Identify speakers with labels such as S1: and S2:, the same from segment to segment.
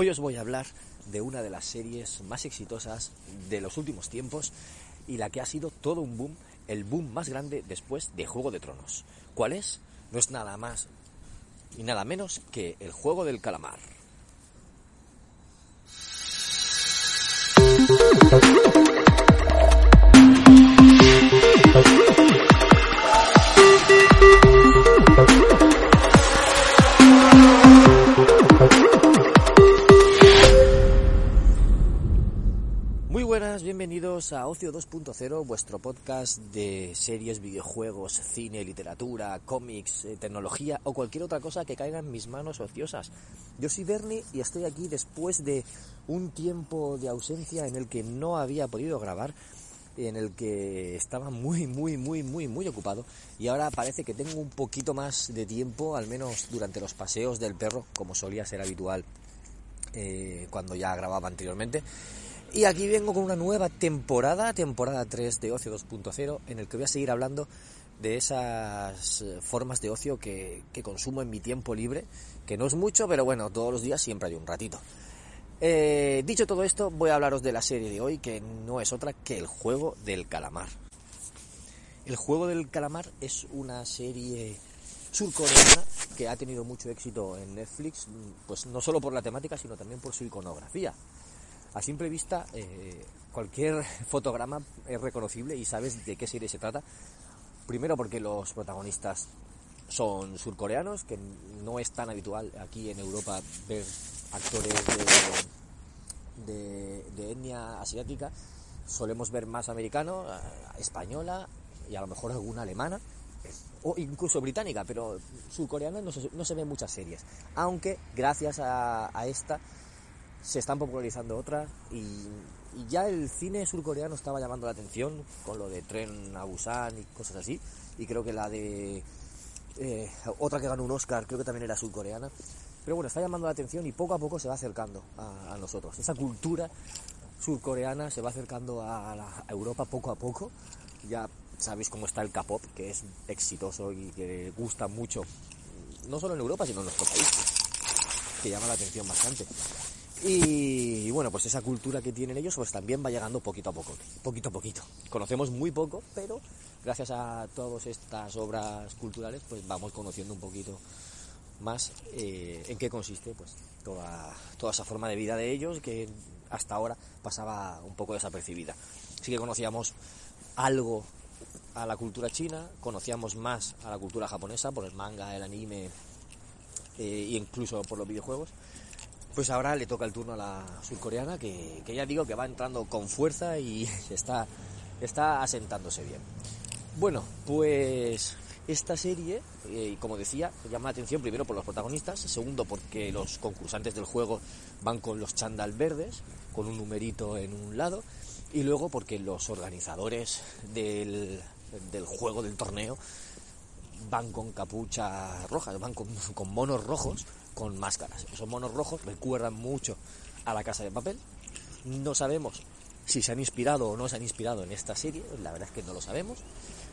S1: Hoy os voy a hablar de una de las series más exitosas de los últimos tiempos y la que ha sido todo un boom, el boom más grande después de Juego de Tronos. ¿Cuál es? No es nada más y nada menos que el Juego del Calamar. Bienvenidos a Ocio 2.0, vuestro podcast de series, videojuegos, cine, literatura, cómics, eh, tecnología o cualquier otra cosa que caiga en mis manos ociosas. Yo soy Bernie y estoy aquí después de un tiempo de ausencia en el que no había podido grabar, en el que estaba muy, muy, muy, muy, muy ocupado y ahora parece que tengo un poquito más de tiempo, al menos durante los paseos del perro, como solía ser habitual eh, cuando ya grababa anteriormente. Y aquí vengo con una nueva temporada, temporada 3 de Ocio 2.0, en el que voy a seguir hablando de esas eh, formas de ocio que, consumo en mi tiempo libre, que no es mucho, pero bueno, todos los días siempre hay un ratito. Eh, dicho todo esto, voy a hablaros de la serie de hoy, que no es otra que el juego del calamar. El juego del calamar es una serie surcoreana que ha tenido mucho éxito en Netflix, pues no solo por la temática, sino también por su iconografía a simple vista eh, cualquier fotograma es reconocible y sabes de qué serie se trata. Primero porque los protagonistas son surcoreanos, que no es tan habitual aquí en Europa ver actores de, de, etnia asiática. Solemos ver más americano, eh, española y a lo mejor alguna alemana o incluso británica, pero surcoreana no se, no ven muchas series. Aunque gracias a esta se están popularizando otras y, ya el cine surcoreano estaba llamando la atención con lo de Tren a Busan y cosas así y creo que la de eh, otra que ganó un Oscar creo que también era surcoreana. Pero bueno está llamando la atención y poco a poco se va acercando a, nosotros. Esa cultura surcoreana se va acercando a Europa poco a poco. Ya sabéis cómo está el K-pop que es exitoso y que gusta mucho no solo en Europa sino en nuestro país que llama la atención bastante y, bueno, pues esa cultura que tienen ellos pues también va llegando poquito a poco, poquito a poquito. Conocemos muy poco, pero gracias a todas estas obras culturales pues vamos conociendo un poquito más eh, en qué consiste pues toda, toda esa forma de vida de ellos que hasta ahora pasaba un poco desapercibida. Sí que conocíamos algo a la cultura china, conocíamos más a la cultura japonesa por el manga, el anime eh, e incluso por los videojuegos, pues ahora le toca el turno a la surcoreana, que, que ya digo que va entrando con fuerza y está, está asentándose bien. Bueno, pues esta serie, eh, como decía, llama la atención primero por los protagonistas, segundo porque los concursantes del juego van con los chándal verdes, con un numerito en un lado, y luego porque los organizadores del, del juego, del torneo, van con capuchas rojas, van con, con monos rojos, con máscaras. Esos monos rojos recuerdan mucho a la casa de papel. No sabemos si se han inspirado o no se han inspirado en esta serie, la verdad es que no lo sabemos,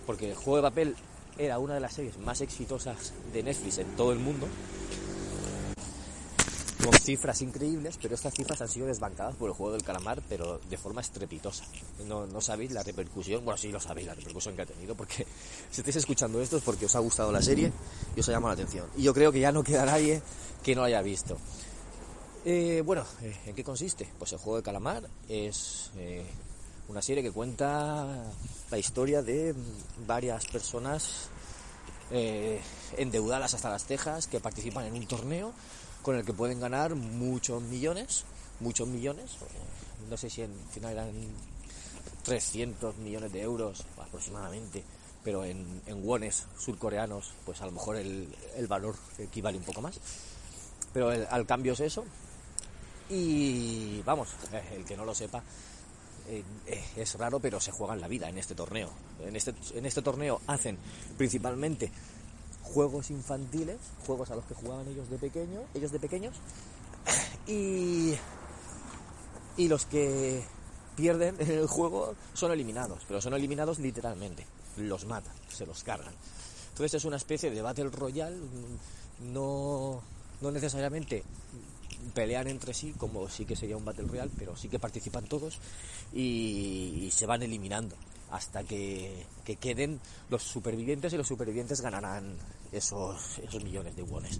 S1: porque el juego de papel era una de las series más exitosas de Netflix en todo el mundo, con cifras increíbles, pero estas cifras han sido desbancadas por el juego del calamar, pero de forma estrepitosa. No, no sabéis la repercusión, bueno, sí lo sabéis, la repercusión que ha tenido, porque si estáis escuchando esto es porque os ha gustado la serie y os ha llamado la atención. Y yo creo que ya no queda nadie que no haya visto. Eh, bueno, eh, ¿en qué consiste? Pues el juego de calamar es eh, una serie que cuenta la historia de varias personas endeudadas hasta las cejas que participan en un torneo con el que pueden ganar muchos millones, muchos millones, no sé si en final eran 300 millones de euros aproximadamente, pero en, en wones surcoreanos, pues a lo mejor el, el valor equivale un poco más. Pero el, al cambio es eso. Y vamos, eh, el que no lo sepa, eh, eh, es raro, pero se juega en la vida en este torneo. En este, en este torneo hacen principalmente juegos infantiles, juegos a los que jugaban ellos de pequeño, ellos de pequeños, y, y los que pierden en el juego son eliminados, pero son eliminados literalmente, los matan, se los cargan. Entonces es una especie de Battle Royale, no, no necesariamente pelean entre sí, como sí que sería un Battle Royale, pero sí que participan todos y, y se van eliminando hasta que, que, queden los supervivientes y los supervivientes ganarán esos, esos millones de wones.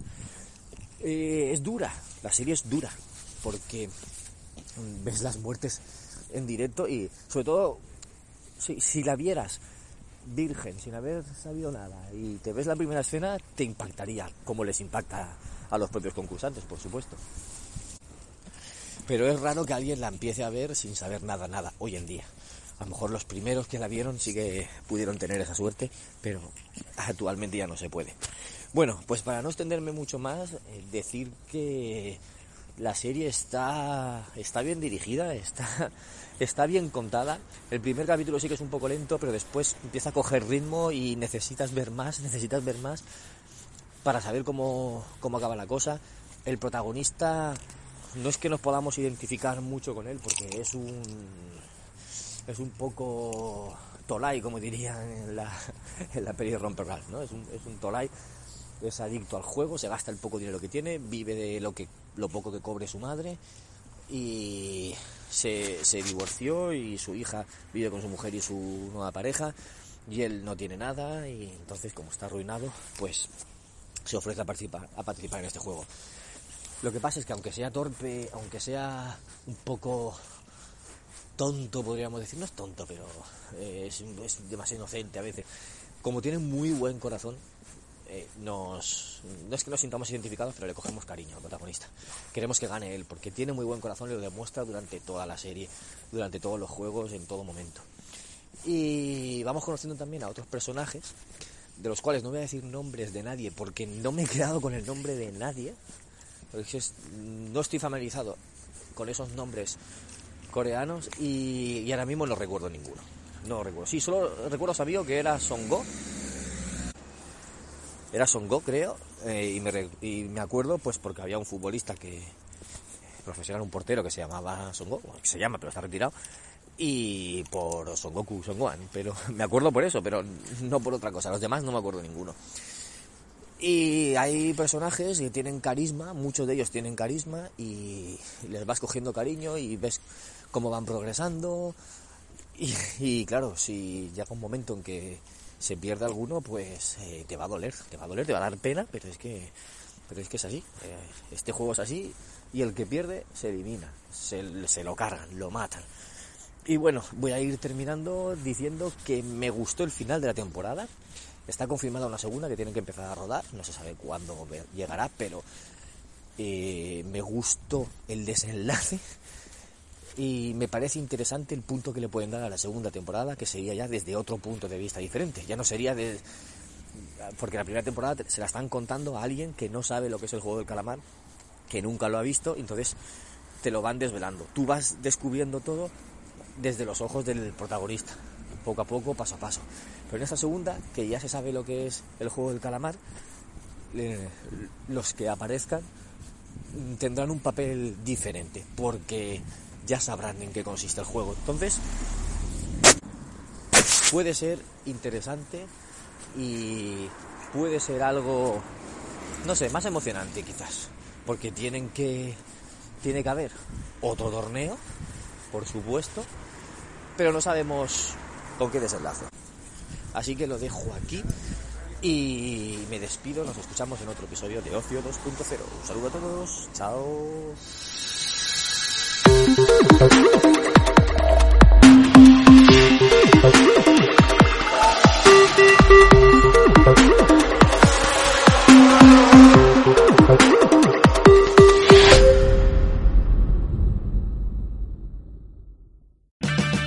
S1: Eh, es dura, la serie es dura, porque ves las muertes en directo y sobre todo si, si la vieras virgen, sin haber sabido nada, y te ves la primera escena, te impactaría, como les impacta a los propios concursantes, por supuesto. Pero es raro que alguien la empiece a ver sin saber nada, nada, hoy en día. A lo mejor los primeros que la vieron sí que pudieron tener esa suerte, pero actualmente ya no se puede. Bueno, pues para no extenderme mucho más, eh, decir que la serie está, está bien dirigida, está, está bien contada. El primer capítulo sí que es un poco lento, pero después empieza a coger ritmo y necesitas ver más, necesitas ver más para saber cómo, cómo acaba la cosa. El protagonista no es que nos podamos identificar mucho con él, porque es un es un poco tolai, como dirían en la, en la peli de ¿no? Es un, es un tolai, es adicto al juego, se gasta el poco dinero que tiene, vive de lo que lo poco que cobre su madre y se, se divorció y su hija vive con su mujer y su nueva pareja y él no tiene nada y entonces como está arruinado pues se ofrece a participar, a participar en este juego. Lo que pasa es que aunque sea torpe, aunque sea un poco tonto, podríamos decir, no es tonto, pero eh, es, demasiado inocente a veces. Como tiene muy buen corazón, eh, nos, no es que nos sintamos identificados, pero le cogemos cariño al protagonista. Queremos que gane él, porque tiene muy buen corazón y lo demuestra durante toda la serie, durante todos los juegos, en todo momento. Y vamos conociendo también a otros personajes, de los cuales no voy a decir nombres de nadie, porque no me he quedado con el nombre de nadie. No estoy familiarizado con esos nombres coreanos y, ahora mismo no recuerdo ninguno. No recuerdo. Sí, solo recuerdo sabía que era Songo. Era Songo, creo. Eh, y, me, y, me, acuerdo, pues, porque había un futbolista que. profesional, un portero que se llamaba Songo, que se llama, pero está retirado. Y por Son Goku, Son Gohan. Pero me acuerdo por eso, pero no por otra cosa. Los demás no me acuerdo ninguno. Y hay personajes que tienen carisma, muchos de ellos tienen carisma y les vas cogiendo cariño y ves cómo van progresando. Y, claro, si llega un momento en que se pierde alguno, pues eh, te va a doler, te va a doler, te va a dar pena, pero es que, pero es que es así. Eh, este juego es así y el que pierde se elimina, se, se lo cargan, lo matan. Y bueno, voy a ir terminando diciendo que me gustó el final de la temporada. Está confirmada una segunda que tienen que empezar a rodar, no se sabe cuándo llegará, pero eh, me gustó el desenlace y me parece interesante el punto que le pueden dar a la segunda temporada, que sería ya desde otro punto de vista diferente. Ya no sería de... Porque la primera temporada se la están contando a alguien que no sabe lo que es el juego del calamar, que nunca lo ha visto, entonces te lo van desvelando. Tú vas descubriendo todo desde los ojos del protagonista, poco a poco, paso a paso. Pero en esta segunda, que ya se sabe lo que es el juego del calamar, eh, los que aparezcan tendrán un papel diferente, porque ya sabrán en qué consiste el juego. Entonces, puede ser interesante y puede ser algo, no sé, más emocionante quizás, porque tienen que, tiene que haber otro torneo, por supuesto, pero no sabemos con qué desenlace. Así que lo dejo aquí y me despido, nos escuchamos en otro episodio de Ocio 2.0. Un saludo a todos, chao.